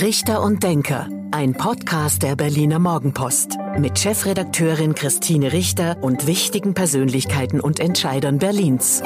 Richter und Denker, ein Podcast der Berliner Morgenpost mit Chefredakteurin Christine Richter und wichtigen Persönlichkeiten und Entscheidern Berlins.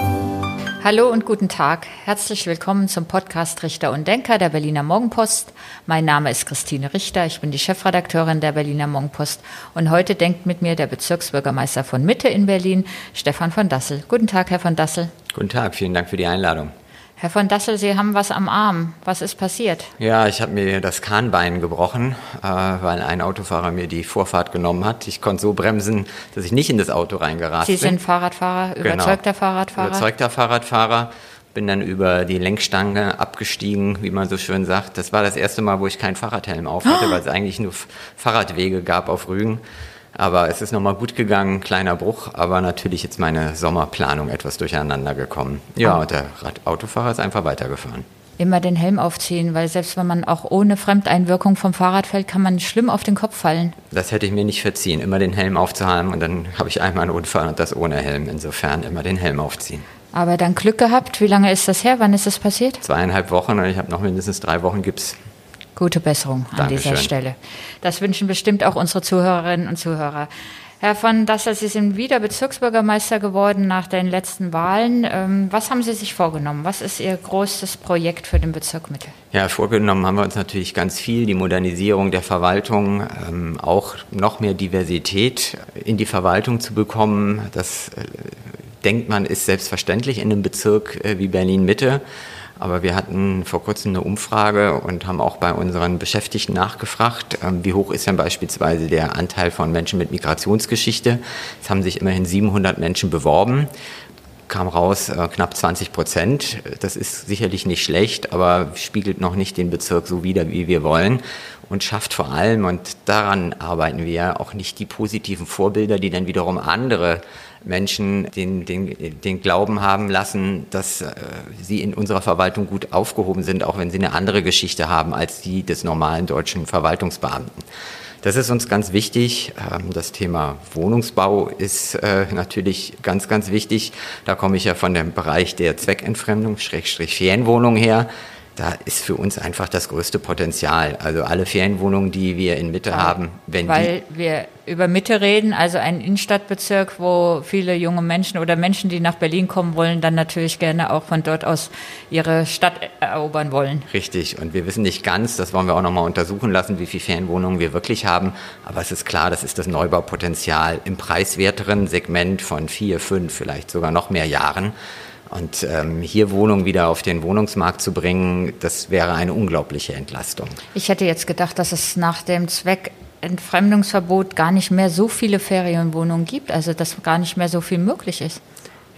Hallo und guten Tag. Herzlich willkommen zum Podcast Richter und Denker der Berliner Morgenpost. Mein Name ist Christine Richter. Ich bin die Chefredakteurin der Berliner Morgenpost. Und heute denkt mit mir der Bezirksbürgermeister von Mitte in Berlin, Stefan von Dassel. Guten Tag, Herr von Dassel. Guten Tag. Vielen Dank für die Einladung. Herr von Dassel, Sie haben was am Arm. Was ist passiert? Ja, ich habe mir das Kahnbein gebrochen, äh, weil ein Autofahrer mir die Vorfahrt genommen hat. Ich konnte so bremsen, dass ich nicht in das Auto reingerast bin. Sie sind Fahrradfahrer, genau. überzeugter genau. Fahrradfahrer? Überzeugter Fahrradfahrer. Bin dann über die Lenkstange abgestiegen, wie man so schön sagt. Das war das erste Mal, wo ich keinen Fahrradhelm auf hatte, oh. weil es eigentlich nur Fahrradwege gab auf Rügen. Aber es ist nochmal gut gegangen, kleiner Bruch, aber natürlich jetzt meine Sommerplanung etwas durcheinander gekommen. Ja, und der Autofahrer ist einfach weitergefahren. Immer den Helm aufziehen, weil selbst wenn man auch ohne Fremdeinwirkung vom Fahrrad fällt, kann man schlimm auf den Kopf fallen. Das hätte ich mir nicht verziehen, immer den Helm aufzuhaben und dann habe ich einmal einen Unfall und das ohne Helm. Insofern immer den Helm aufziehen. Aber dann Glück gehabt. Wie lange ist das her? Wann ist das passiert? Zweieinhalb Wochen und ich habe noch mindestens drei Wochen Gips. Gute Besserung an Dankeschön. dieser Stelle. Das wünschen bestimmt auch unsere Zuhörerinnen und Zuhörer. Herr von Dassel, Sie sind wieder Bezirksbürgermeister geworden nach den letzten Wahlen. Ähm, was haben Sie sich vorgenommen? Was ist Ihr größtes Projekt für den Bezirk Mitte? Ja, vorgenommen haben wir uns natürlich ganz viel. Die Modernisierung der Verwaltung, ähm, auch noch mehr Diversität in die Verwaltung zu bekommen. Das äh, denkt man ist selbstverständlich in einem Bezirk äh, wie Berlin Mitte. Aber wir hatten vor kurzem eine Umfrage und haben auch bei unseren Beschäftigten nachgefragt, ähm, wie hoch ist denn beispielsweise der Anteil von Menschen mit Migrationsgeschichte. Es haben sich immerhin 700 Menschen beworben kam raus äh, knapp 20 Prozent. Das ist sicherlich nicht schlecht, aber spiegelt noch nicht den Bezirk so wider, wie wir wollen und schafft vor allem, und daran arbeiten wir, auch nicht die positiven Vorbilder, die dann wiederum andere Menschen den, den, den Glauben haben lassen, dass äh, sie in unserer Verwaltung gut aufgehoben sind, auch wenn sie eine andere Geschichte haben als die des normalen deutschen Verwaltungsbeamten. Das ist uns ganz wichtig. Ähm, das Thema Wohnungsbau ist äh, natürlich ganz, ganz wichtig. Da komme ich ja von dem Bereich der Zweckentfremdung, Schrägstrich Ferienwohnung her da ist für uns einfach das größte Potenzial. Also alle Ferienwohnungen, die wir in Mitte weil, haben, wenn Weil wir über Mitte reden, also ein Innenstadtbezirk, wo viele junge Menschen oder Menschen, die nach Berlin kommen wollen, dann natürlich gerne auch von dort aus ihre Stadt erobern wollen. Richtig. Und wir wissen nicht ganz, das wollen wir auch nochmal untersuchen lassen, wie viele Ferienwohnungen wir wirklich haben. Aber es ist klar, das ist das Neubaupotenzial im preiswerteren Segment von vier, fünf, vielleicht sogar noch mehr Jahren. Und ähm, hier Wohnungen wieder auf den Wohnungsmarkt zu bringen, das wäre eine unglaubliche Entlastung. Ich hätte jetzt gedacht, dass es nach dem Zweckentfremdungsverbot gar nicht mehr so viele Ferienwohnungen gibt, also dass gar nicht mehr so viel möglich ist.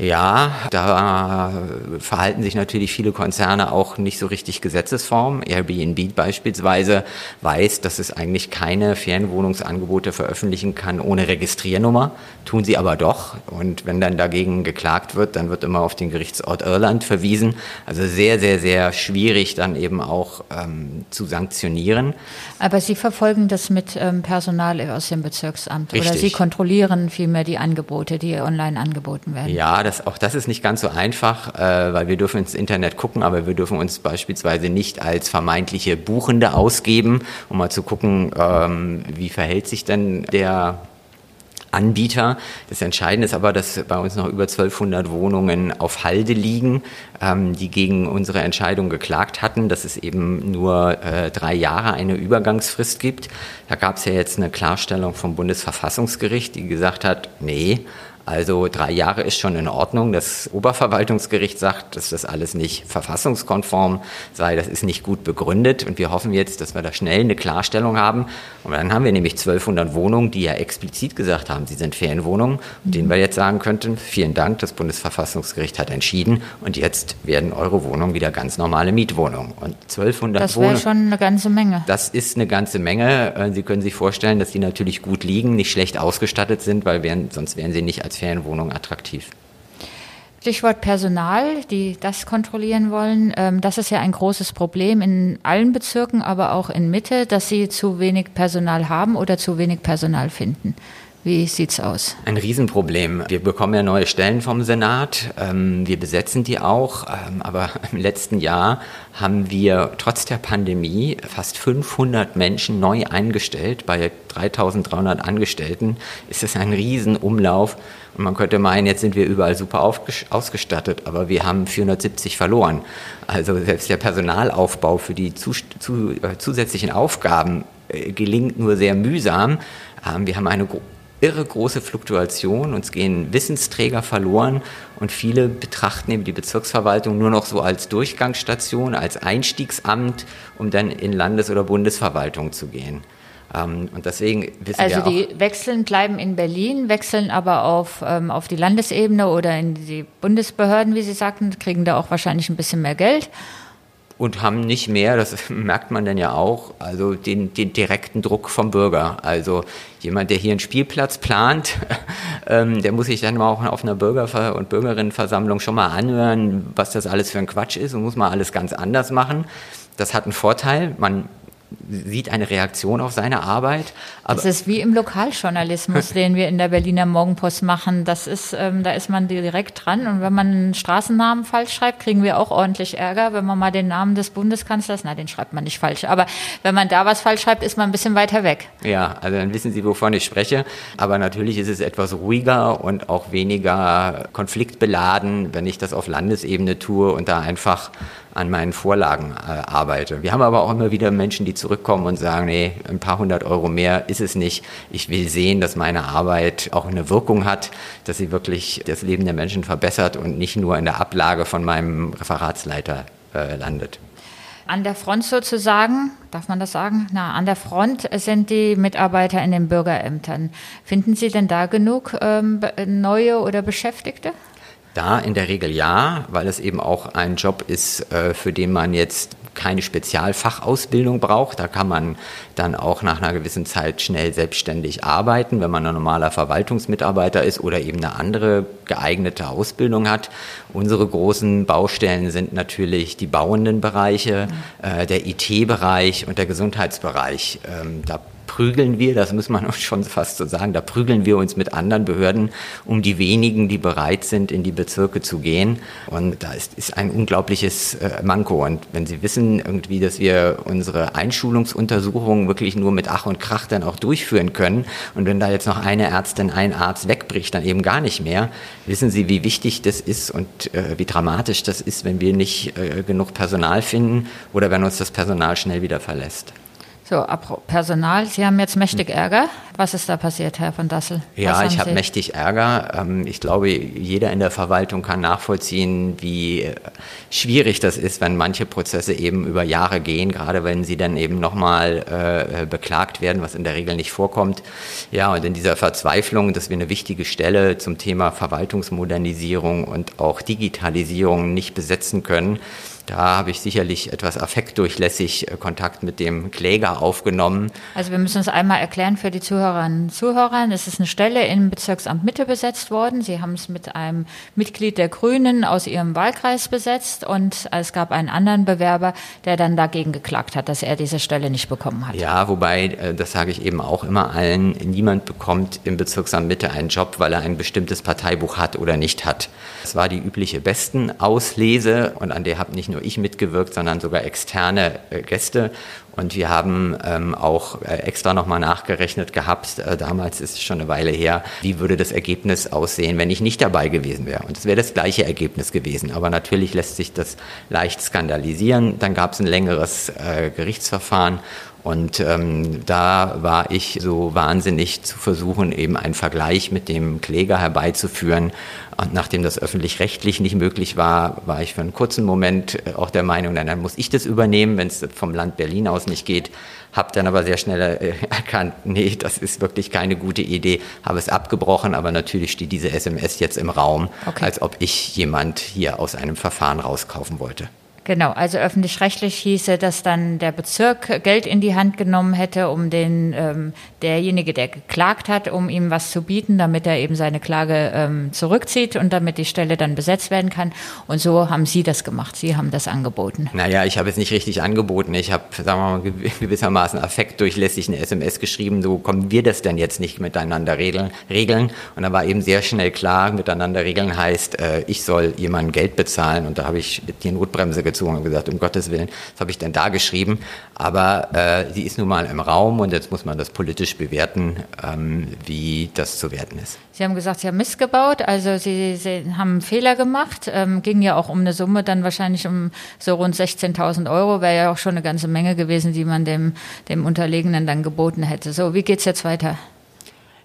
Ja, da verhalten sich natürlich viele Konzerne auch nicht so richtig gesetzesform. Airbnb beispielsweise weiß, dass es eigentlich keine Ferienwohnungsangebote veröffentlichen kann ohne Registriernummer, tun sie aber doch. Und wenn dann dagegen geklagt wird, dann wird immer auf den Gerichtsort Irland verwiesen. Also sehr, sehr, sehr schwierig dann eben auch ähm, zu sanktionieren. Aber Sie verfolgen das mit ähm, Personal aus dem Bezirksamt Richtig. oder Sie kontrollieren vielmehr die Angebote, die online angeboten werden? Ja, das, auch das ist nicht ganz so einfach, äh, weil wir dürfen ins Internet gucken, aber wir dürfen uns beispielsweise nicht als vermeintliche Buchende ausgeben, um mal zu gucken, ähm, wie verhält sich denn der Anbieter. Das Entscheidende ist aber, dass bei uns noch über 1200 Wohnungen auf Halde liegen, ähm, die gegen unsere Entscheidung geklagt hatten, dass es eben nur äh, drei Jahre eine Übergangsfrist gibt. Da gab es ja jetzt eine Klarstellung vom Bundesverfassungsgericht, die gesagt hat, nee, also drei Jahre ist schon in Ordnung. Das Oberverwaltungsgericht sagt, dass das alles nicht verfassungskonform sei. Das ist nicht gut begründet. Und wir hoffen jetzt, dass wir da schnell eine Klarstellung haben. Und dann haben wir nämlich 1200 Wohnungen, die ja explizit gesagt haben, sie sind Ferienwohnungen, mhm. denen wir jetzt sagen könnten, vielen Dank, das Bundesverfassungsgericht hat entschieden. Und jetzt werden eure Wohnungen wieder ganz normale Mietwohnungen. Und 1200 das Wohnungen. Das wäre schon eine ganze Menge. Das ist eine ganze Menge. Äh, sie können sich vorstellen, dass die natürlich gut liegen, nicht schlecht ausgestattet sind, weil wären, sonst wären sie nicht als Ferienwohnung attraktiv. Stichwort Personal, die das kontrollieren wollen. Ähm, das ist ja ein großes Problem in allen Bezirken, aber auch in Mitte, dass sie zu wenig Personal haben oder zu wenig Personal finden. Wie sieht's aus? Ein Riesenproblem. Wir bekommen ja neue Stellen vom Senat. Ähm, wir besetzen die auch. Ähm, aber im letzten Jahr haben wir trotz der Pandemie fast 500 Menschen neu eingestellt. Bei 3300 Angestellten ist es ein Riesenumlauf. Und man könnte meinen, jetzt sind wir überall super ausgestattet, aber wir haben 470 verloren. Also selbst der Personalaufbau für die äh, zusätzlichen Aufgaben äh, gelingt nur sehr mühsam. Ähm, wir haben eine irre große Fluktuation, uns gehen Wissensträger verloren und viele betrachten eben die Bezirksverwaltung nur noch so als Durchgangsstation, als Einstiegsamt, um dann in Landes- oder Bundesverwaltung zu gehen. Ähm, und deswegen wissen also wir die wechseln, bleiben in Berlin, wechseln aber auf, ähm, auf die Landesebene oder in die Bundesbehörden, wie Sie sagten, kriegen da auch wahrscheinlich ein bisschen mehr Geld und haben nicht mehr, das merkt man dann ja auch, also den, den direkten Druck vom Bürger. Also jemand, der hier einen Spielplatz plant, ähm, der muss sich dann mal auch auf einer Bürger- und Bürgerinnenversammlung schon mal anhören, was das alles für ein Quatsch ist und muss mal alles ganz anders machen. Das hat einen Vorteil, man sieht eine Reaktion auf seine Arbeit. das ist wie im Lokaljournalismus, den wir in der Berliner Morgenpost machen. Das ist, ähm, da ist man direkt dran und wenn man einen Straßennamen falsch schreibt, kriegen wir auch ordentlich Ärger. Wenn man mal den Namen des Bundeskanzlers, na, den schreibt man nicht falsch, aber wenn man da was falsch schreibt, ist man ein bisschen weiter weg. Ja, also dann wissen Sie, wovon ich spreche. Aber natürlich ist es etwas ruhiger und auch weniger konfliktbeladen, wenn ich das auf Landesebene tue und da einfach an meinen Vorlagen äh, arbeite. Wir haben aber auch immer wieder Menschen, die zurückkommen und sagen, nee, ein paar hundert Euro mehr ist es nicht. Ich will sehen, dass meine Arbeit auch eine Wirkung hat, dass sie wirklich das Leben der Menschen verbessert und nicht nur in der Ablage von meinem Referatsleiter äh, landet. An der Front sozusagen, darf man das sagen? Na, an der Front sind die Mitarbeiter in den Bürgerämtern. Finden Sie denn da genug ähm, neue oder Beschäftigte? Da in der Regel ja, weil es eben auch ein Job ist, äh, für den man jetzt keine Spezialfachausbildung braucht. Da kann man dann auch nach einer gewissen Zeit schnell selbstständig arbeiten, wenn man ein normaler Verwaltungsmitarbeiter ist oder eben eine andere geeignete Ausbildung hat. Unsere großen Baustellen sind natürlich die bauenden Bereiche, äh, der IT-Bereich und der Gesundheitsbereich. Ähm, da prügeln wir, das muss man schon fast so sagen, da prügeln wir uns mit anderen Behörden um die wenigen, die bereit sind, in die Bezirke zu gehen. Und da ist, ist ein unglaubliches äh, Manko. Und wenn Sie wissen irgendwie, dass wir unsere Einschulungsuntersuchungen wirklich nur mit Ach und Krach dann auch durchführen können und wenn da jetzt noch eine Ärztin, ein Arzt wegbricht, dann eben gar nicht mehr, wissen Sie, wie wichtig das ist und äh, wie dramatisch das ist, wenn wir nicht äh, genug Personal finden oder wenn uns das Personal schnell wieder verlässt. So, Personal, Sie haben jetzt mächtig hm. Ärger. Was ist da passiert, Herr von Dassel? Ja, ich habe mächtig Ärger. Ähm, ich glaube, jeder in der Verwaltung kann nachvollziehen, wie äh, schwierig das ist, wenn manche Prozesse eben über Jahre gehen, gerade wenn sie dann eben nochmal äh, beklagt werden, was in der Regel nicht vorkommt. Ja, und in dieser Verzweiflung, dass wir eine wichtige Stelle zum Thema Verwaltungsmodernisierung und auch Digitalisierung nicht besetzen können, da habe ich sicherlich etwas affektdurchlässig äh, Kontakt mit dem Kläger aufgenommen. Also wir müssen es einmal erklären für die Zuhörerinnen und Zuhörer. Es ist eine Stelle im Bezirksamt Mitte besetzt worden. Sie haben es mit einem Mitglied der Grünen aus ihrem Wahlkreis besetzt und es gab einen anderen Bewerber, der dann dagegen geklagt hat, dass er diese Stelle nicht bekommen hat. Ja, wobei, äh, das sage ich eben auch immer allen, niemand bekommt im Bezirksamt Mitte einen Job, weil er ein bestimmtes Parteibuch hat oder nicht hat. Das war die übliche Bestenauslese und an der habe nicht nur nur ich mitgewirkt, sondern sogar externe äh, Gäste. Und wir haben ähm, auch äh, extra nochmal nachgerechnet gehabt, äh, damals ist es schon eine Weile her, wie würde das Ergebnis aussehen, wenn ich nicht dabei gewesen wäre. Und es wäre das gleiche Ergebnis gewesen. Aber natürlich lässt sich das leicht skandalisieren. Dann gab es ein längeres äh, Gerichtsverfahren und ähm, da war ich so wahnsinnig zu versuchen, eben einen Vergleich mit dem Kläger herbeizuführen. Und nachdem das öffentlich-rechtlich nicht möglich war, war ich für einen kurzen Moment äh, auch der Meinung, dann, dann muss ich das übernehmen, wenn es vom Land Berlin aus nicht geht. Habe dann aber sehr schnell äh, erkannt, nee, das ist wirklich keine gute Idee. Habe es abgebrochen, aber natürlich steht diese SMS jetzt im Raum, okay. als ob ich jemand hier aus einem Verfahren rauskaufen wollte. Genau, also öffentlich-rechtlich hieße, dass dann der Bezirk Geld in die Hand genommen hätte, um den ähm, derjenige, der geklagt hat, um ihm was zu bieten, damit er eben seine Klage ähm, zurückzieht und damit die Stelle dann besetzt werden kann. Und so haben Sie das gemacht. Sie haben das angeboten. Naja, ich habe es nicht richtig angeboten. Ich habe, sagen wir mal, gewissermaßen affektdurchlässig eine SMS geschrieben, so kommen wir das denn jetzt nicht miteinander regeln. regeln. Und da war eben sehr schnell klar, miteinander regeln heißt, äh, ich soll jemandem Geld bezahlen. Und da habe ich die Notbremse gezogen und gesagt, um Gottes Willen, was habe ich denn da geschrieben? Aber äh, sie ist nun mal im Raum und jetzt muss man das politisch bewerten, ähm, wie das zu werten ist. Sie haben gesagt, Sie haben missgebaut, also Sie, Sie haben einen Fehler gemacht, ähm, ging ja auch um eine Summe, dann wahrscheinlich um so rund 16.000 Euro, wäre ja auch schon eine ganze Menge gewesen, die man dem, dem Unterlegenen dann geboten hätte. So, wie geht's jetzt weiter?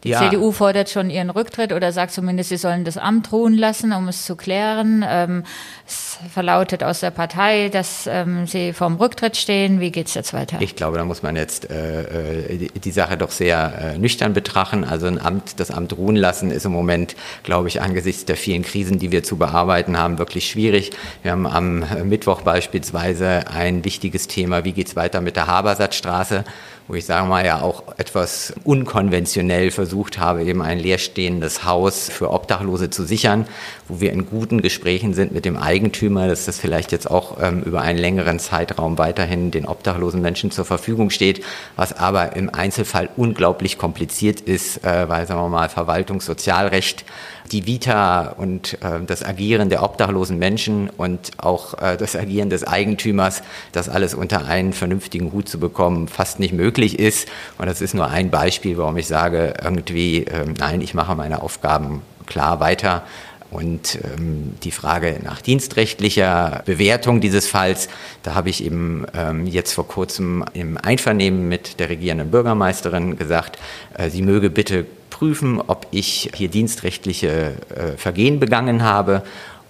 Die ja. CDU fordert schon ihren Rücktritt oder sagt zumindest, sie sollen das Amt ruhen lassen, um es zu klären. Ähm, es verlautet aus der Partei, dass ähm, sie vorm Rücktritt stehen. Wie geht es jetzt weiter? Ich glaube, da muss man jetzt äh, äh, die, die, Sache doch sehr äh, nüchtern betrachten. Also ein Amt, das Amt ruhen lassen ist im Moment, glaube ich, angesichts der vielen Krisen, die wir zu bearbeiten haben, wirklich schwierig. Wir haben am Mittwoch beispielsweise ein wichtiges Thema, wie geht es weiter mit der Habersatzstraße wo ich sage mal ja auch etwas unkonventionell versucht habe, eben ein leerstehendes Haus für Obdachlose zu sichern, wo wir in guten Gesprächen sind mit dem Eigentümer, dass das vielleicht jetzt auch ähm, über einen längeren Zeitraum weiterhin den obdachlosen Menschen zur Verfügung steht, was aber im Einzelfall unglaublich kompliziert ist, äh, weil, sagen wir mal, Verwaltungssozialrecht die Vita und äh, das Agieren der obdachlosen Menschen und auch äh, das Agieren des Eigentümers, das alles unter einen vernünftigen Hut zu bekommen, fast nicht möglich ist. Und das ist nur ein Beispiel, warum ich sage, irgendwie, äh, nein, ich mache meine Aufgaben klar weiter. Und ähm, die Frage nach dienstrechtlicher Bewertung dieses Falls, da habe ich eben ähm, jetzt vor kurzem im Einvernehmen mit der regierenden Bürgermeisterin gesagt, äh, sie möge bitte prüfen, ob ich hier dienstrechtliche äh, Vergehen begangen habe.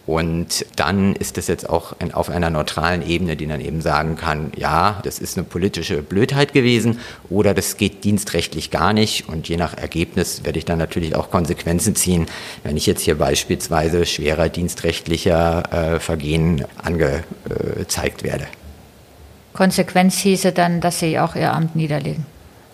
Und dann ist es jetzt auch in, auf einer neutralen Ebene, die dann eben sagen kann, ja, das ist eine politische Blödheit gewesen oder das geht dienstrechtlich gar nicht. Und je nach Ergebnis werde ich dann natürlich auch Konsequenzen ziehen, wenn ich jetzt hier beispielsweise schwerer dienstrechtlicher äh, Vergehen angezeigt werde. Konsequenz hieße dann, dass Sie auch Ihr Amt niederlegen.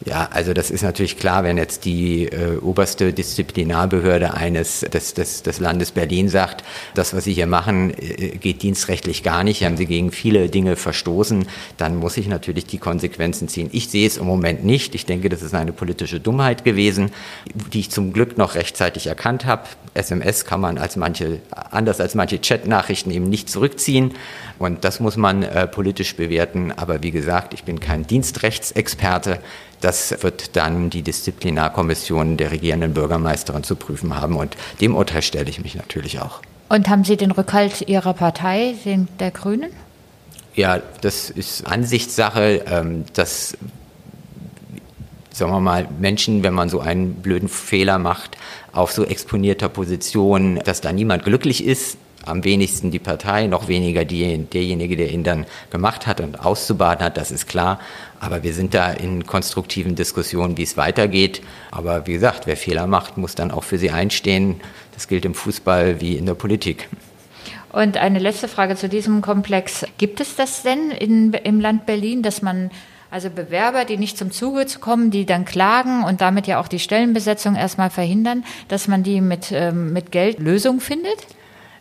Ja, also das ist natürlich klar, wenn jetzt die äh, oberste Disziplinarbehörde eines des, des, des Landes Berlin sagt, das, was Sie hier machen, äh, geht dienstrechtlich gar nicht, haben Sie gegen viele Dinge verstoßen, dann muss ich natürlich die Konsequenzen ziehen. Ich sehe es im Moment nicht. Ich denke, das ist eine politische Dummheit gewesen, die ich zum Glück noch rechtzeitig erkannt habe. SMS kann man als manche, anders als manche Chat-Nachrichten eben nicht zurückziehen. Und das muss man äh, politisch bewerten. Aber wie gesagt, ich bin kein Dienstrechtsexperte. Das wird dann die Disziplinarkommission der regierenden Bürgermeisterin zu prüfen haben. Und dem Urteil stelle ich mich natürlich auch. Und haben Sie den Rückhalt Ihrer Partei, den der Grünen? Ja, das ist Ansichtssache. Ähm, dass sagen wir mal, Menschen, wenn man so einen blöden Fehler macht, auf so exponierter Position, dass da niemand glücklich ist, am wenigsten die Partei, noch weniger die, derjenige, der ihn dann gemacht hat und auszubaden hat, das ist klar. Aber wir sind da in konstruktiven Diskussionen, wie es weitergeht. Aber wie gesagt, wer Fehler macht, muss dann auch für sie einstehen. Das gilt im Fußball wie in der Politik. Und eine letzte Frage zu diesem Komplex. Gibt es das denn in, im Land Berlin, dass man also Bewerber, die nicht zum Zuge kommen, die dann klagen und damit ja auch die Stellenbesetzung erstmal verhindern, dass man die mit, ähm, mit Geld Lösung findet?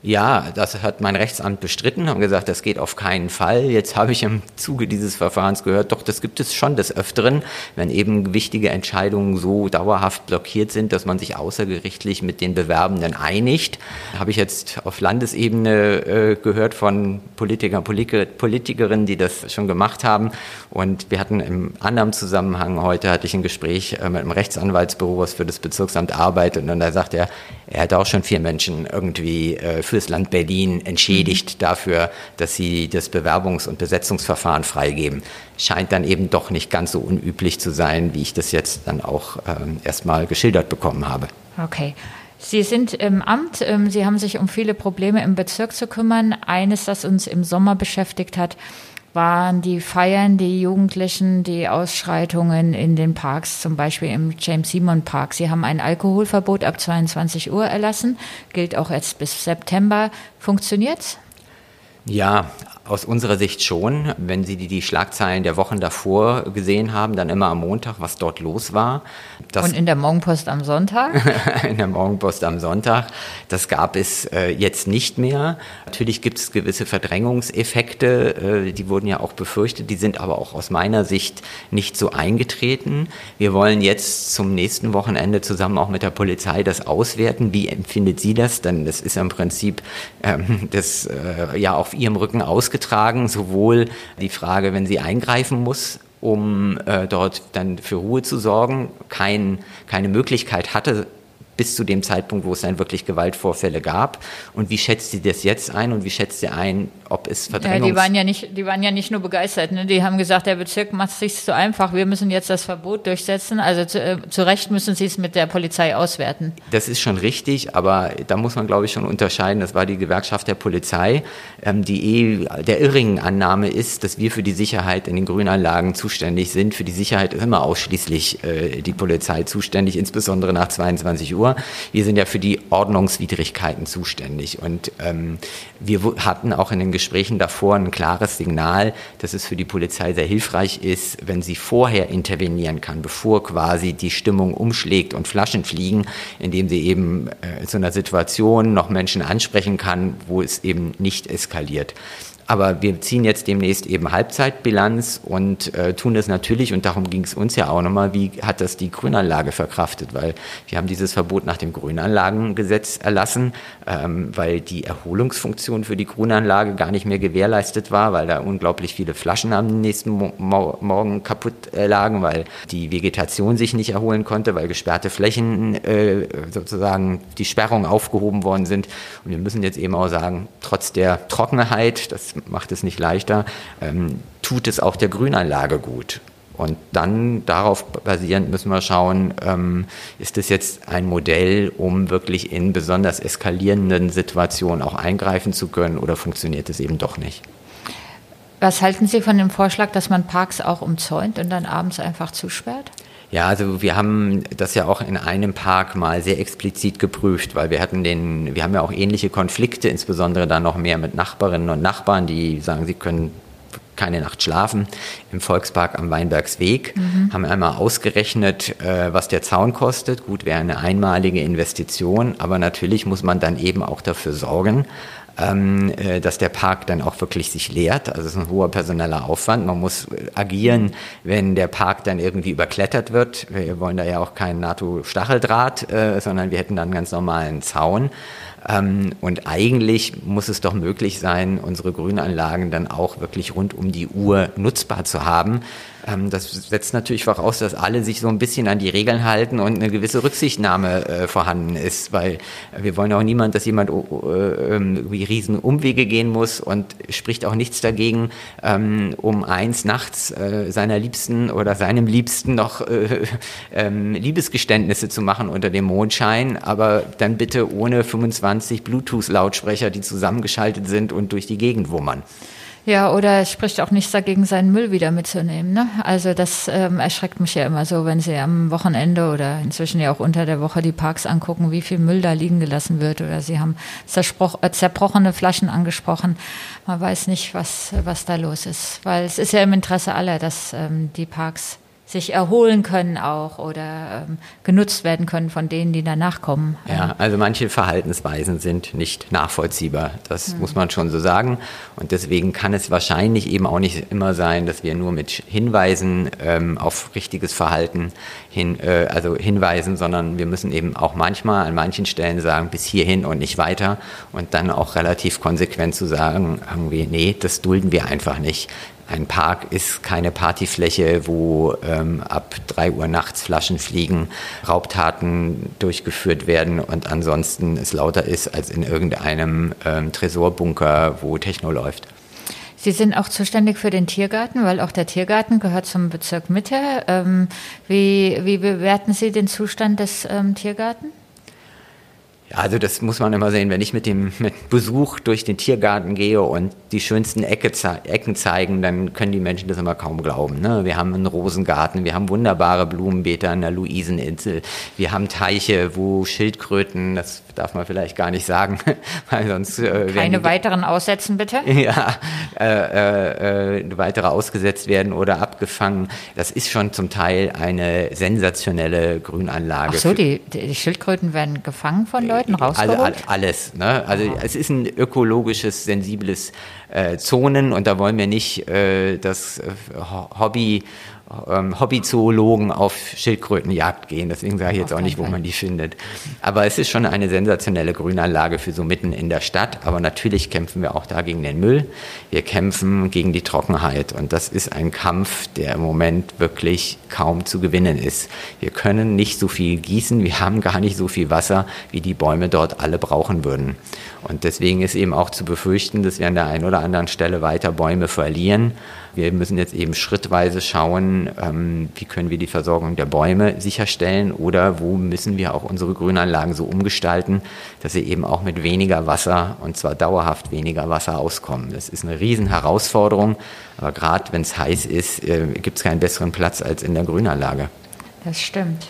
Ja, das hat mein Rechtsamt bestritten, haben gesagt, das geht auf keinen Fall. Jetzt habe ich im Zuge dieses Verfahrens gehört, doch, das gibt es schon des Öfteren, wenn eben wichtige Entscheidungen so dauerhaft blockiert sind, dass man sich außergerichtlich mit den Bewerbenden einigt. Habe ich jetzt auf Landesebene äh, gehört von Politikern, Politikerinnen, die das schon gemacht haben. Und wir hatten im anderen Zusammenhang heute hatte ich ein Gespräch äh, mit einem Rechtsanwaltsbüro, was für das Bezirksamt arbeitet. Und da sagt er, er hat auch schon vier Menschen irgendwie äh, fürs Land Berlin entschädigt mhm. dafür, dass sie das Bewerbungs- und Besetzungsverfahren freigeben. Scheint dann eben doch nicht ganz so unüblich zu sein, wie ich das jetzt dann auch ähm, erstmal geschildert bekommen habe. Okay. Sie sind im Amt, ähm, Sie haben sich um viele Probleme im Bezirk zu kümmern. Eines, das uns im Sommer beschäftigt hat, waren die Feiern, die Jugendlichen, die Ausschreitungen in den Parks, zum Beispiel im James Simon Park. Sie haben ein Alkoholverbot ab 22 Uhr erlassen, gilt auch jetzt bis September. Funktioniert's? Ja, Aus unserer Sicht schon. Wenn Sie die, die Schlagzeilen der Wochen davor gesehen haben, dann immer am Montag, was dort los war. Und in der Morgenpost am Sonntag? in der Morgenpost am Sonntag. Das gab es äh, jetzt nicht mehr. Natürlich gibt es gewisse Verdrängungseffekte, äh, die wurden ja auch befürchtet, die sind aber auch aus meiner Sicht nicht so eingetreten. Wir wollen jetzt zum nächsten Wochenende zusammen auch mit der Polizei das auswerten. Wie empfindet sie das? Denn das ist im Prinzip ähm, das äh, ja auf ihrem Rücken ausgetragen getragen, sowohl die Frage, wenn sie eingreifen muss, um äh, dort dann für Ruhe zu sorgen, kein, keine Möglichkeit hatte, bis zu dem Zeitpunkt, wo es dann wirklich Gewaltvorfälle gab. Und wie schätzt sie das jetzt ein und wie schätzt sie ein, ob es Verdrängungs... Ja, die waren ja nicht, die waren ja nicht nur begeistert. Ne? Die haben gesagt, der Bezirk macht es sich so einfach. Wir müssen jetzt das Verbot durchsetzen. Also zu, äh, zu Recht müssen sie es mit der Polizei auswerten. Das ist schon richtig, aber da muss man, glaube ich, schon unterscheiden. Das war die Gewerkschaft der Polizei, ähm, die eh der irrigen Annahme ist, dass wir für die Sicherheit in den Grünanlagen zuständig sind. Für die Sicherheit ist immer ausschließlich äh, die Polizei zuständig, insbesondere nach 22 Uhr. Wir sind ja für die Ordnungswidrigkeiten zuständig. Und ähm, wir hatten auch in den Gesprächen davor ein klares Signal, dass es für die Polizei sehr hilfreich ist, wenn sie vorher intervenieren kann, bevor quasi die Stimmung umschlägt und Flaschen fliegen, indem sie eben äh, zu einer Situation noch Menschen ansprechen kann, wo es eben nicht eskaliert. Aber wir ziehen jetzt demnächst eben Halbzeitbilanz und äh, tun das natürlich, und darum ging es uns ja auch nochmal, wie hat das die Grünanlage verkraftet? Weil wir haben dieses Verbot nach dem Grünanlagengesetz erlassen, ähm, weil die Erholungsfunktion für die Grünanlage gar nicht mehr gewährleistet war, weil da unglaublich viele Flaschen am nächsten Mo Mo Morgen kaputt äh, lagen, weil die Vegetation sich nicht erholen konnte, weil gesperrte Flächen äh, sozusagen die Sperrung aufgehoben worden sind. Und wir müssen jetzt eben auch sagen, trotz der Trockenheit, das macht es nicht leichter, ähm, tut es auch der Grünanlage gut. Und dann darauf basierend müssen wir schauen, ähm, ist es jetzt ein Modell, um wirklich in besonders eskalierenden Situationen auch eingreifen zu können oder funktioniert es eben doch nicht? Was halten Sie von dem Vorschlag, dass man Parks auch umzäunt und dann abends einfach zusperrt? Ja, also wir haben das ja auch in einem Park mal sehr explizit geprüft, weil wir hatten den, wir haben ja auch ähnliche Konflikte, insbesondere dann noch mehr mit Nachbarinnen und Nachbarn, die sagen, sie können keine Nacht schlafen im Volkspark am Weinbergsweg, mhm. haben einmal ausgerechnet, äh, was der Zaun kostet. Gut, wäre eine einmalige Investition, aber natürlich muss man dann eben auch dafür sorgen, ähm, äh, dass der Park dann auch wirklich sich leert. Also es ist ein hoher personeller Aufwand. Man muss äh, agieren, wenn der Park dann irgendwie überklettert wird. Wir wollen da ja auch keinen NATO-Stacheldraht, äh, sondern wir hätten dann einen ganz normalen Zaun. Ähm, und eigentlich muss es doch möglich sein, unsere Grünanlagen dann auch wirklich rund um die Uhr nutzbar zu haben. Ähm, das setzt natürlich voraus, dass alle sich so ein bisschen an die Regeln halten und eine gewisse Rücksichtnahme äh, vorhanden ist, weil wir wollen auch niemand, dass jemand oh, oh, äh, irgendwie riesen Umwege gehen muss und spricht auch nichts dagegen, ähm, um eins nachts äh, seiner Liebsten oder seinem Liebsten noch äh, ähm, Liebesgeständnisse zu machen unter dem Mondschein, aber dann bitte ohne 25 Bluetooth-Lautsprecher, die zusammengeschaltet sind und durch die Gegend wummern. Ja, oder es spricht auch nichts dagegen, seinen Müll wieder mitzunehmen. Ne? Also das ähm, erschreckt mich ja immer so, wenn Sie am Wochenende oder inzwischen ja auch unter der Woche die Parks angucken, wie viel Müll da liegen gelassen wird. Oder Sie haben äh, zerbrochene Flaschen angesprochen. Man weiß nicht, was, was da los ist. Weil es ist ja im Interesse aller, dass ähm, die Parks sich erholen können auch oder ähm, genutzt werden können von denen, die danach kommen. Ja, also manche Verhaltensweisen sind nicht nachvollziehbar. Das mhm. muss man schon so sagen. Und deswegen kann es wahrscheinlich eben auch nicht immer sein, dass wir nur mit Hinweisen ähm, auf richtiges Verhalten hin, äh, also hinweisen, sondern wir müssen eben auch manchmal an manchen Stellen sagen, bis hierhin und nicht weiter. Und dann auch relativ konsequent zu sagen, irgendwie, nee, das dulden wir einfach nicht. Ein Park ist keine Partyfläche, wo ähm, ab drei Uhr nachts Flaschen fliegen, Raubtaten durchgeführt werden und ansonsten es lauter ist als in irgendeinem ähm, Tresorbunker, wo Techno läuft. Sie sind auch zuständig für den Tiergarten, weil auch der Tiergarten gehört zum Bezirk Mitte. Ähm, wie, wie bewerten Sie den Zustand des ähm, Tiergarten? Also das muss man immer sehen, wenn ich mit dem mit Besuch durch den Tiergarten gehe und die schönsten Ecke, Ecken zeigen, dann können die Menschen das immer kaum glauben. Ne? Wir haben einen Rosengarten, wir haben wunderbare Blumenbeete an der Luiseninsel, wir haben Teiche, wo Schildkröten, das darf man vielleicht gar nicht sagen, weil sonst äh, keine weiteren aussetzen bitte. Ja, äh, äh, weitere ausgesetzt werden oder abgefangen. Das ist schon zum Teil eine sensationelle Grünanlage. Ach so, die, die Schildkröten werden gefangen von Leuten rausgeholt. Alle, alles, ne? Also Aha. es ist ein ökologisches, sensibles äh, Zonen und da wollen wir nicht äh, das äh, Hobby Hobbyzoologen auf Schildkrötenjagd gehen. Deswegen sage ich jetzt auch nicht, wo man die findet. Aber es ist schon eine sensationelle Grünanlage für so mitten in der Stadt. Aber natürlich kämpfen wir auch da gegen den Müll. Wir kämpfen gegen die Trockenheit. Und das ist ein Kampf, der im Moment wirklich kaum zu gewinnen ist. Wir können nicht so viel gießen. Wir haben gar nicht so viel Wasser, wie die Bäume dort alle brauchen würden. Und deswegen ist eben auch zu befürchten, dass wir an der einen oder anderen Stelle weiter Bäume verlieren. Wir müssen jetzt eben schrittweise schauen, ähm, wie können wir die Versorgung der Bäume sicherstellen oder wo müssen wir auch unsere Grünanlagen so umgestalten, dass sie eben auch mit weniger Wasser und zwar dauerhaft weniger Wasser auskommen. Das ist eine Riesenherausforderung, aber gerade wenn es heiß ist, äh, gibt es keinen besseren Platz als in der Grünanlage. Das stimmt.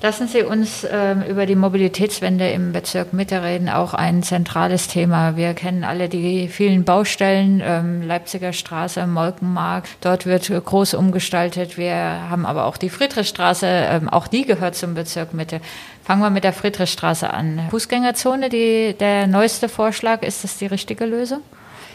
Lassen Sie uns ähm, über die Mobilitätswende im Bezirk Mitte reden, auch ein zentrales Thema. Wir kennen alle die vielen Baustellen, ähm, Leipziger Straße, Molkenmarkt, dort wird groß umgestaltet. Wir haben aber auch die Friedrichstraße, ähm, auch die gehört zum Bezirk Mitte. Fangen wir mit der Friedrichstraße an. Fußgängerzone, die, der neueste Vorschlag, ist das die richtige Lösung?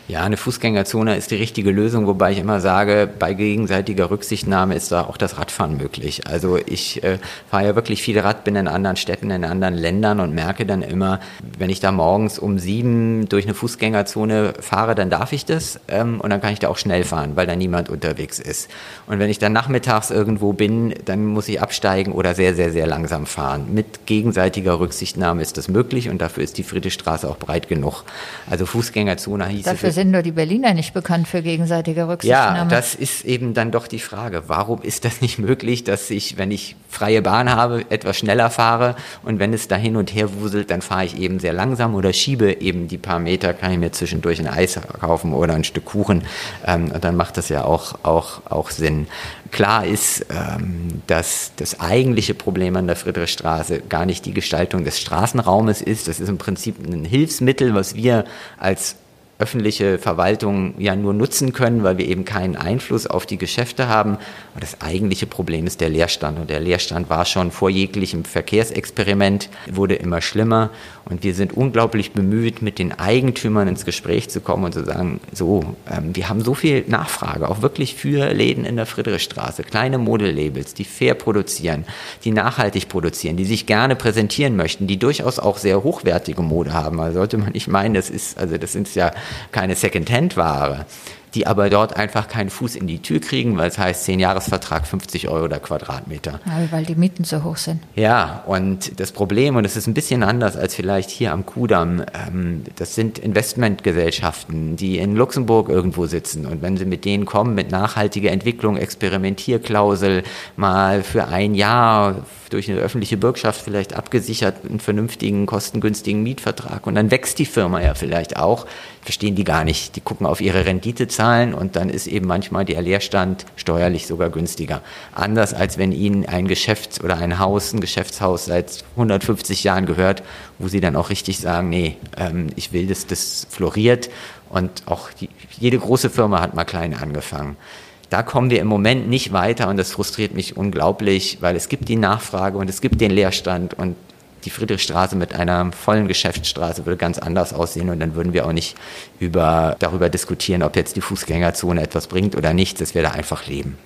Ja, eine Fußgängerzone ist die richtige Lösung, wobei ich immer sage, bei gegenseitiger Rücksichtnahme ist da auch das Radfahren möglich. Also ich äh, fahre ja wirklich viel Rad, bin in anderen Städten, in anderen Ländern und merke dann immer, wenn ich da morgens um sieben durch eine Fußgängerzone fahre, dann darf ich das ähm, und dann kann ich da auch schnell fahren, weil da niemand unterwegs ist. Und wenn ich dann nachmittags irgendwo bin, dann muss ich absteigen oder sehr, sehr, sehr langsam fahren. Mit gegenseitiger Rücksichtnahme ist das möglich und dafür ist die Friedrichstraße auch breit genug. Also Fußgängerzone hieß dafür sind nur die Berliner nicht bekannt für gegenseitige Rücksichtnahme. Ja, das ist eben dann doch die Frage. Warum ist das nicht möglich, dass ich, wenn ich freie Bahn habe, etwas schneller fahre und wenn es da hin und her wuselt, dann fahre ich eben sehr langsam oder schiebe eben die paar Meter, kann ich mir zwischendurch ein Eis kaufen oder ein Stück Kuchen. Ähm, und dann macht das ja auch, auch, auch Sinn. Klar ist, ähm, dass das eigentliche Problem an der Friedrichstraße gar nicht die Gestaltung des Straßenraumes ist. Das ist im Prinzip ein Hilfsmittel, was wir als öffentliche Verwaltung ja nur nutzen können, weil wir eben keinen Einfluss auf die Geschäfte haben. Und das eigentliche Problem ist der Leerstand. Und der Leerstand war schon vor jeglichem Verkehrsexperiment, wurde immer schlimmer. Und wir sind unglaublich bemüht, mit den Eigentümern ins Gespräch zu kommen und zu sagen, so, ähm, wir haben so viel Nachfrage, auch wirklich für Läden in der Friedrichstraße, kleine Modelabels, die fair produzieren, die nachhaltig produzieren, die sich gerne präsentieren möchten, die durchaus auch sehr hochwertige Mode haben. Also sollte man nicht meinen, das ist, also das sind ja keine Second-Hand-Ware die aber dort einfach keinen Fuß in die Tür kriegen, weil es heißt 10 Jahresvertrag 50 Euro der Quadratmeter. Ja, weil die Mieten so hoch sind. Ja, und das Problem, und es ist ein bisschen anders als vielleicht hier am Kudamm, ähm, das sind Investmentgesellschaften, die in Luxemburg irgendwo sitzen. Und wenn sie mit denen kommen, mit nachhaltiger Entwicklung, Experimentierklausel, mal für ein Jahr durch eine öffentliche Bürgschaft vielleicht abgesichert, einen vernünftigen, kostengünstigen Mietvertrag. Und dann wächst die Firma ja vielleicht auch. Verstehen die gar nicht. Die gucken auf ihre Renditezahlen und dann ist eben manchmal der Leerstand steuerlich sogar günstiger. Anders als wenn ihnen ein Geschäft oder ein Haus, ein Geschäftshaus seit 150 Jahren gehört, wo sie dann auch richtig sagen, nee, ähm, ich will, dass das floriert. Und auch die, jede große Firma hat mal klein angefangen da kommen wir im Moment nicht weiter und das frustriert mich unglaublich, weil es gibt die Nachfrage und es gibt den Leerstand und die Friedrichstraße mit einer vollen Geschäftsstraße würde ganz anders aussehen und dann würden wir auch nicht über, darüber diskutieren, ob jetzt die Fußgängerzone etwas bringt oder nicht, dass wir da einfach leben.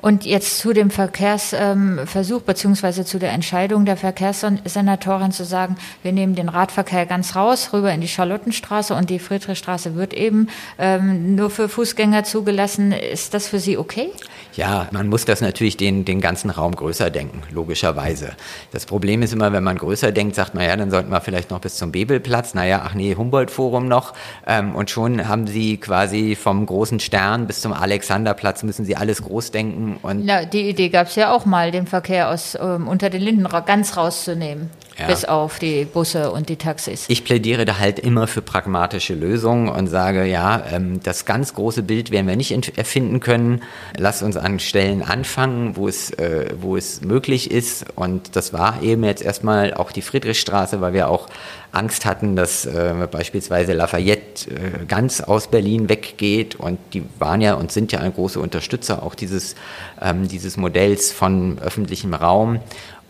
Und jetzt zu dem Verkehrsversuch ähm, beziehungsweise zu der Entscheidung der Verkehrssenatorin zu sagen, wir nehmen den Radverkehr ganz raus, rüber in die Charlottenstraße und die Friedrichstraße wird eben ähm, nur für Fußgänger zugelassen. Ist das für Sie okay? Ja, man muss das natürlich den, den ganzen Raum größer denken, logischerweise. Das Problem ist immer, wenn man größer denkt, sagt man, ja, dann sollten wir vielleicht noch bis zum Bebelplatz, naja, ach nee, Humboldt-Forum noch. Ähm, und schon haben Sie quasi vom großen Stern bis zum Alexanderplatz müssen Sie alles groß denken. Und ja, die Idee gab es ja auch mal, den Verkehr aus ähm, unter den Linden ganz rauszunehmen. Ja. bis auf die Busse und die Taxis. Ich plädiere da halt immer für pragmatische Lösungen und sage, ja, ähm, das ganz große Bild werden wir nicht erfinden können. Lass uns an Stellen anfangen, wo es, äh, wo es möglich ist. Und das war eben jetzt erstmal auch die Friedrichstraße, weil wir auch Angst hatten, dass äh, beispielsweise Lafayette äh, ganz aus Berlin weggeht und die waren ja und sind ja ein großer Unterstützer auch dieses, ähm, dieses Modells von öffentlichem Raum.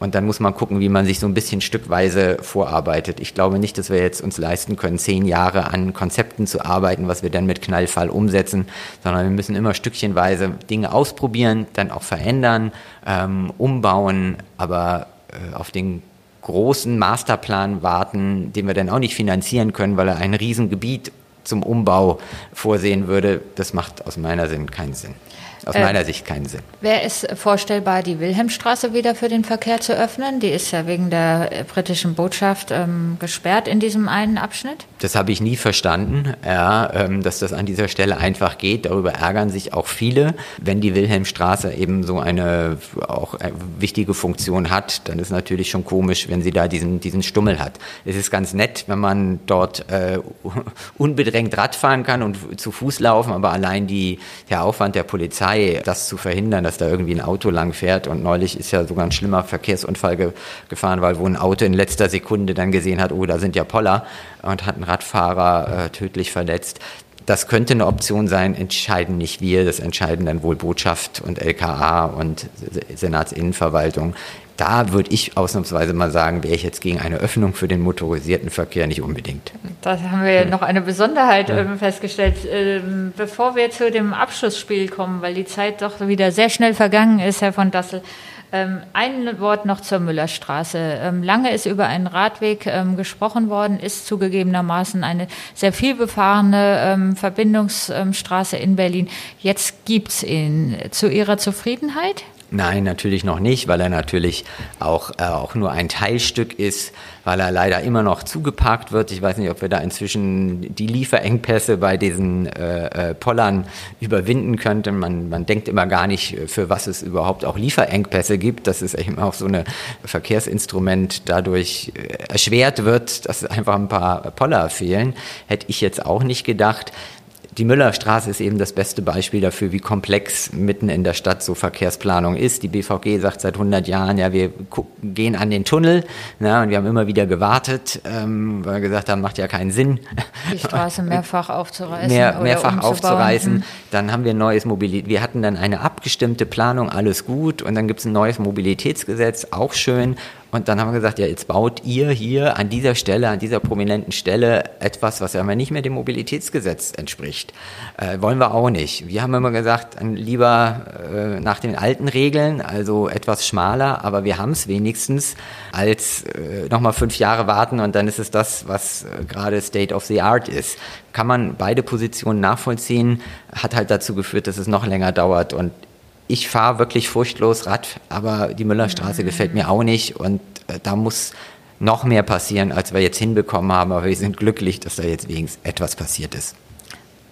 Und dann muss man gucken, wie man sich so ein bisschen stückweise vorarbeitet. Ich glaube nicht, dass wir jetzt uns leisten können, zehn Jahre an Konzepten zu arbeiten, was wir dann mit Knallfall umsetzen, sondern wir müssen immer stückchenweise Dinge ausprobieren, dann auch verändern, ähm, umbauen, aber äh, auf den großen Masterplan warten, den wir dann auch nicht finanzieren können, weil er ein Riesengebiet zum Umbau vorsehen würde, das macht aus meiner Sinn keinen Sinn aus äh, meiner Sicht keinen Sinn. Wäre es vorstellbar, die Wilhelmstraße wieder für den Verkehr zu öffnen? Die ist ja wegen der britischen Botschaft ähm, gesperrt in diesem einen Abschnitt. Das habe ich nie verstanden, ja, ähm, dass das an dieser Stelle einfach geht. Darüber ärgern sich auch viele. Wenn die Wilhelmstraße eben so eine auch eine wichtige Funktion hat, dann ist natürlich schon komisch, wenn sie da diesen, diesen Stummel hat. Es ist ganz nett, wenn man dort äh, unbedrängt Rad fahren kann und zu Fuß laufen, aber allein die, der Aufwand der Polizei Polizei, das zu verhindern, dass da irgendwie ein Auto lang fährt. Und neulich ist ja sogar ein schlimmer Verkehrsunfall ge gefahren, weil wo ein Auto in letzter Sekunde dann gesehen hat, oh, da sind ja Poller und hat einen Radfahrer äh, tödlich verletzt. Das könnte eine Option sein, entscheiden nicht wir, das entscheiden dann wohl Botschaft und LKA und Senatsinnenverwaltung da würde ich ausnahmsweise mal sagen, wäre ich jetzt gegen eine Öffnung für den motorisierten Verkehr nicht unbedingt. Da haben wir ja noch eine Besonderheit ja. Ähm, festgestellt. Ähm, bevor wir zu dem Abschlussspiel kommen, weil die Zeit doch wieder sehr schnell vergangen ist, Herr von Dassel, ähm, ein Wort noch zur Müllerstraße. lange ist über einen Radweg gesprochen worden, ist zugegebenermaßen eine sehr viel befahrene Verbindungsstraße in Berlin. Jetzt gibt es ihn. Zu Ihrer Zufriedenheit? Nein, natürlich noch nicht, weil er natürlich auch, äh, auch nur ein Teilstück ist, weil er leider immer noch zugeparkt wird. Ich weiß nicht, ob wir da inzwischen die Lieferengpässe bei diesen äh, äh, Pollern überwinden könnten. Man, man denkt immer gar nicht, für was es überhaupt auch Lieferengpässe gibt, dass es eben auch so ein Verkehrsinstrument dadurch äh, erschwert wird, dass einfach ein paar Poller fehlen. Hätte ich jetzt auch nicht gedacht. Die Müllerstraße ist eben das beste Beispiel dafür, wie komplex mitten in der Stadt so Verkehrsplanung ist. Die BVG sagt seit 100 Jahren, ja, wir gehen an den Tunnel. Na, und wir haben immer wieder gewartet, ähm, weil wir gesagt haben, macht ja keinen Sinn. Die Straße mehrfach aufzureißen. Mehr, mehrfach aufzureißen. Hm. Dann haben wir ein neues Mobilität. Wir hatten dann eine abgestimmte Planung, alles gut. Und dann gibt es ein neues Mobilitätsgesetz, auch schön. Und dann haben wir gesagt, ja, jetzt baut ihr hier an dieser Stelle, an dieser prominenten Stelle etwas, was ja nicht mehr dem Mobilitätsgesetz entspricht. Äh, wollen wir auch nicht. Wir haben immer gesagt, lieber äh, nach den alten Regeln, also etwas schmaler, aber wir haben es wenigstens, als äh, nochmal fünf Jahre warten und dann ist es das, was äh, gerade State of the Art ist. Kann man beide Positionen nachvollziehen, hat halt dazu geführt, dass es noch länger dauert und ich fahre wirklich furchtlos Rad, aber die Müllerstraße mhm. gefällt mir auch nicht und äh, da muss noch mehr passieren, als wir jetzt hinbekommen haben, aber wir sind glücklich, dass da jetzt wenigstens etwas passiert ist.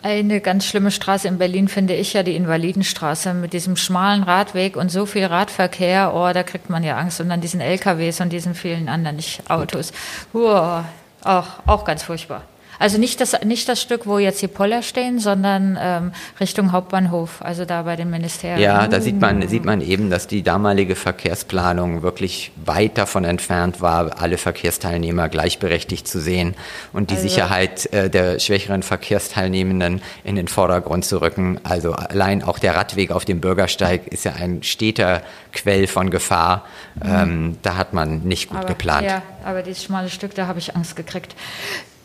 Eine ganz schlimme Straße in Berlin finde ich ja die Invalidenstraße mit diesem schmalen Radweg und so viel Radverkehr. Oh, da kriegt man ja Angst. Und dann diesen LKWs und diesen vielen anderen nicht Autos. Uah, auch, auch ganz furchtbar. Also nicht das, nicht das Stück, wo jetzt die Poller stehen, sondern ähm, Richtung Hauptbahnhof, also da bei den Ministerien. Ja, da sieht man, sieht man eben, dass die damalige Verkehrsplanung wirklich weit davon entfernt war, alle Verkehrsteilnehmer gleichberechtigt zu sehen und die also, Sicherheit äh, der schwächeren Verkehrsteilnehmenden in den Vordergrund zu rücken. Also allein auch der Radweg auf dem Bürgersteig ist ja ein steter Quell von Gefahr. Mhm. Ähm, da hat man nicht gut aber, geplant. Ja, aber dieses schmale Stück, da habe ich Angst gekriegt.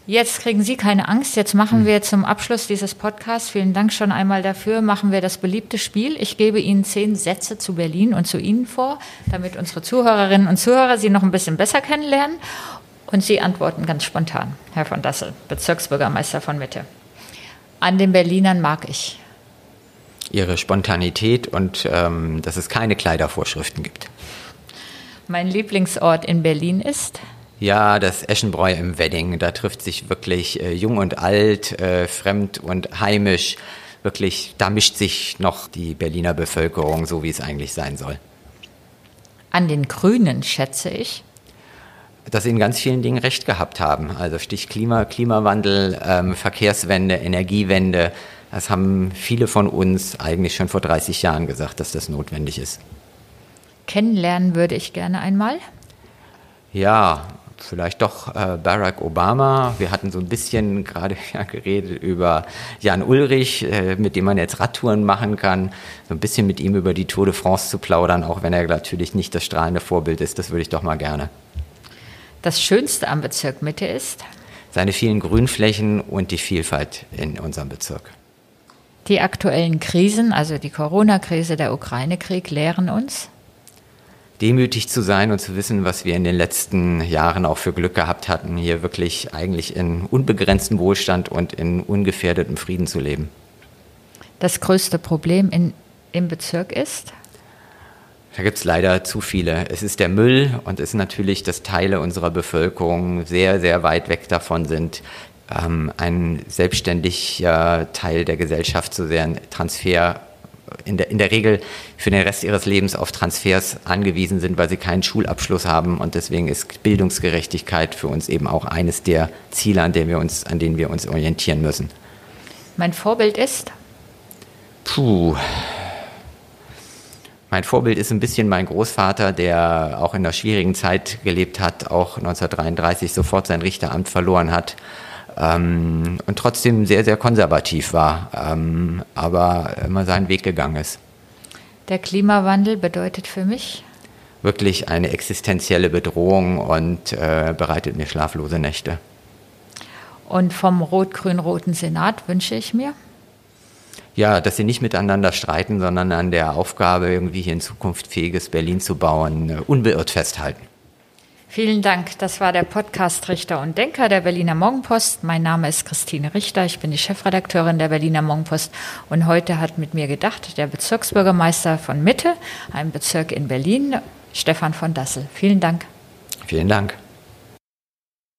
Jetzt kriegen Sie keine Angst. Jetzt machen hm. wir zum Abschluss dieses Podcasts, vielen Dank schon einmal dafür, machen wir das beliebte Spiel. Ich gebe Ihnen zehn Sätze zu Berlin und zu Ihnen vor, damit unsere Zuhörerinnen und Zuhörer Sie noch ein bisschen besser kennenlernen. Und Sie antworten ganz spontan, Herr von Dassel, Bezirksbürgermeister von Mitte. An den Berlinern mag ich. Ihre Spontanität und ähm, dass es keine Kleidervorschriften gibt. Mein Lieblingsort in Berlin ist? Ja, das Eschenbräu im Wedding, da trifft sich wirklich äh, jung und alt, äh, fremd und heimisch. Wirklich, da mischt sich noch die Berliner Bevölkerung, so wie es eigentlich sein soll. An den Grünen schätze ich. dass sie in ganz vielen Dingen recht gehabt haben. Also Stich Klima, Klimawandel, ähm, Verkehrswende, Energiewende. Das haben viele von uns eigentlich schon vor 30 Jahren gesagt, dass das notwendig ist. Kennenlernen würde ich gerne einmal. Ja, vielleicht doch äh, Barack Obama. Wir hatten so ein bisschen gerade ja, geredet über Jan Ulrich, äh, mit dem man jetzt Radtouren machen kann. So ein bisschen mit ihm über die Tour de France zu plaudern, auch wenn er natürlich nicht das strahlende Vorbild ist. Das würde ich doch mal gerne. Das Schönste am Bezirk Mitte ist? Seine vielen Grünflächen und die Vielfalt in unserem Bezirk. Die aktuellen Krisen, also die Corona-Krise, der Ukraine-Krieg, lehren uns? Demütig zu sein und zu wissen, was wir in den letzten Jahren auch für Glück gehabt hatten, hier wirklich eigentlich in unbegrenztem Wohlstand und in ungefährdetem Frieden zu leben. Das größte Problem in, im Bezirk ist? Da gibt es leider zu viele. Es ist der Müll und es ist natürlich, dass Teile unserer Bevölkerung sehr, sehr weit weg davon sind, ähm, ein selbstständiger Teil der Gesellschaft zu sehr Transfer in der, in der Regel für den Rest ihres Lebens auf Transfers angewiesen sind, weil sie keinen Schulabschluss haben. Und deswegen ist Bildungsgerechtigkeit für uns eben auch eines der Ziele, an denen wir uns, an denen wir uns orientieren müssen. Mein Vorbild ist? Puh. Mein Vorbild ist ein bisschen mein Großvater, der auch in einer schwierigen Zeit gelebt hat, auch 1933 sofort sein Richteramt verloren hat ähm, und trotzdem sehr, sehr konservativ war, ähm, aber immer seinen Weg gegangen ist. Der Klimawandel bedeutet für mich? Wirklich eine existenzielle Bedrohung und äh, bereitet mir schlaflose Nächte. Und vom rot-grün-roten Senat wünsche ich mir? Ja, dass sie nicht miteinander streiten, sondern an der Aufgabe, irgendwie hier ein zukunftsfähiges Berlin zu bauen, äh, unbeirrt festhalten. Vielen Dank. Das war der Podcast Richter und Denker der Berliner Morgenpost. Mein Name ist Christine Richter. Ich bin die Chefredakteurin der Berliner Morgenpost. Und heute hat mit mir gedacht der Bezirksbürgermeister von Mitte, einem Bezirk in Berlin, Stefan von Dassel. Vielen Dank. Vielen Dank.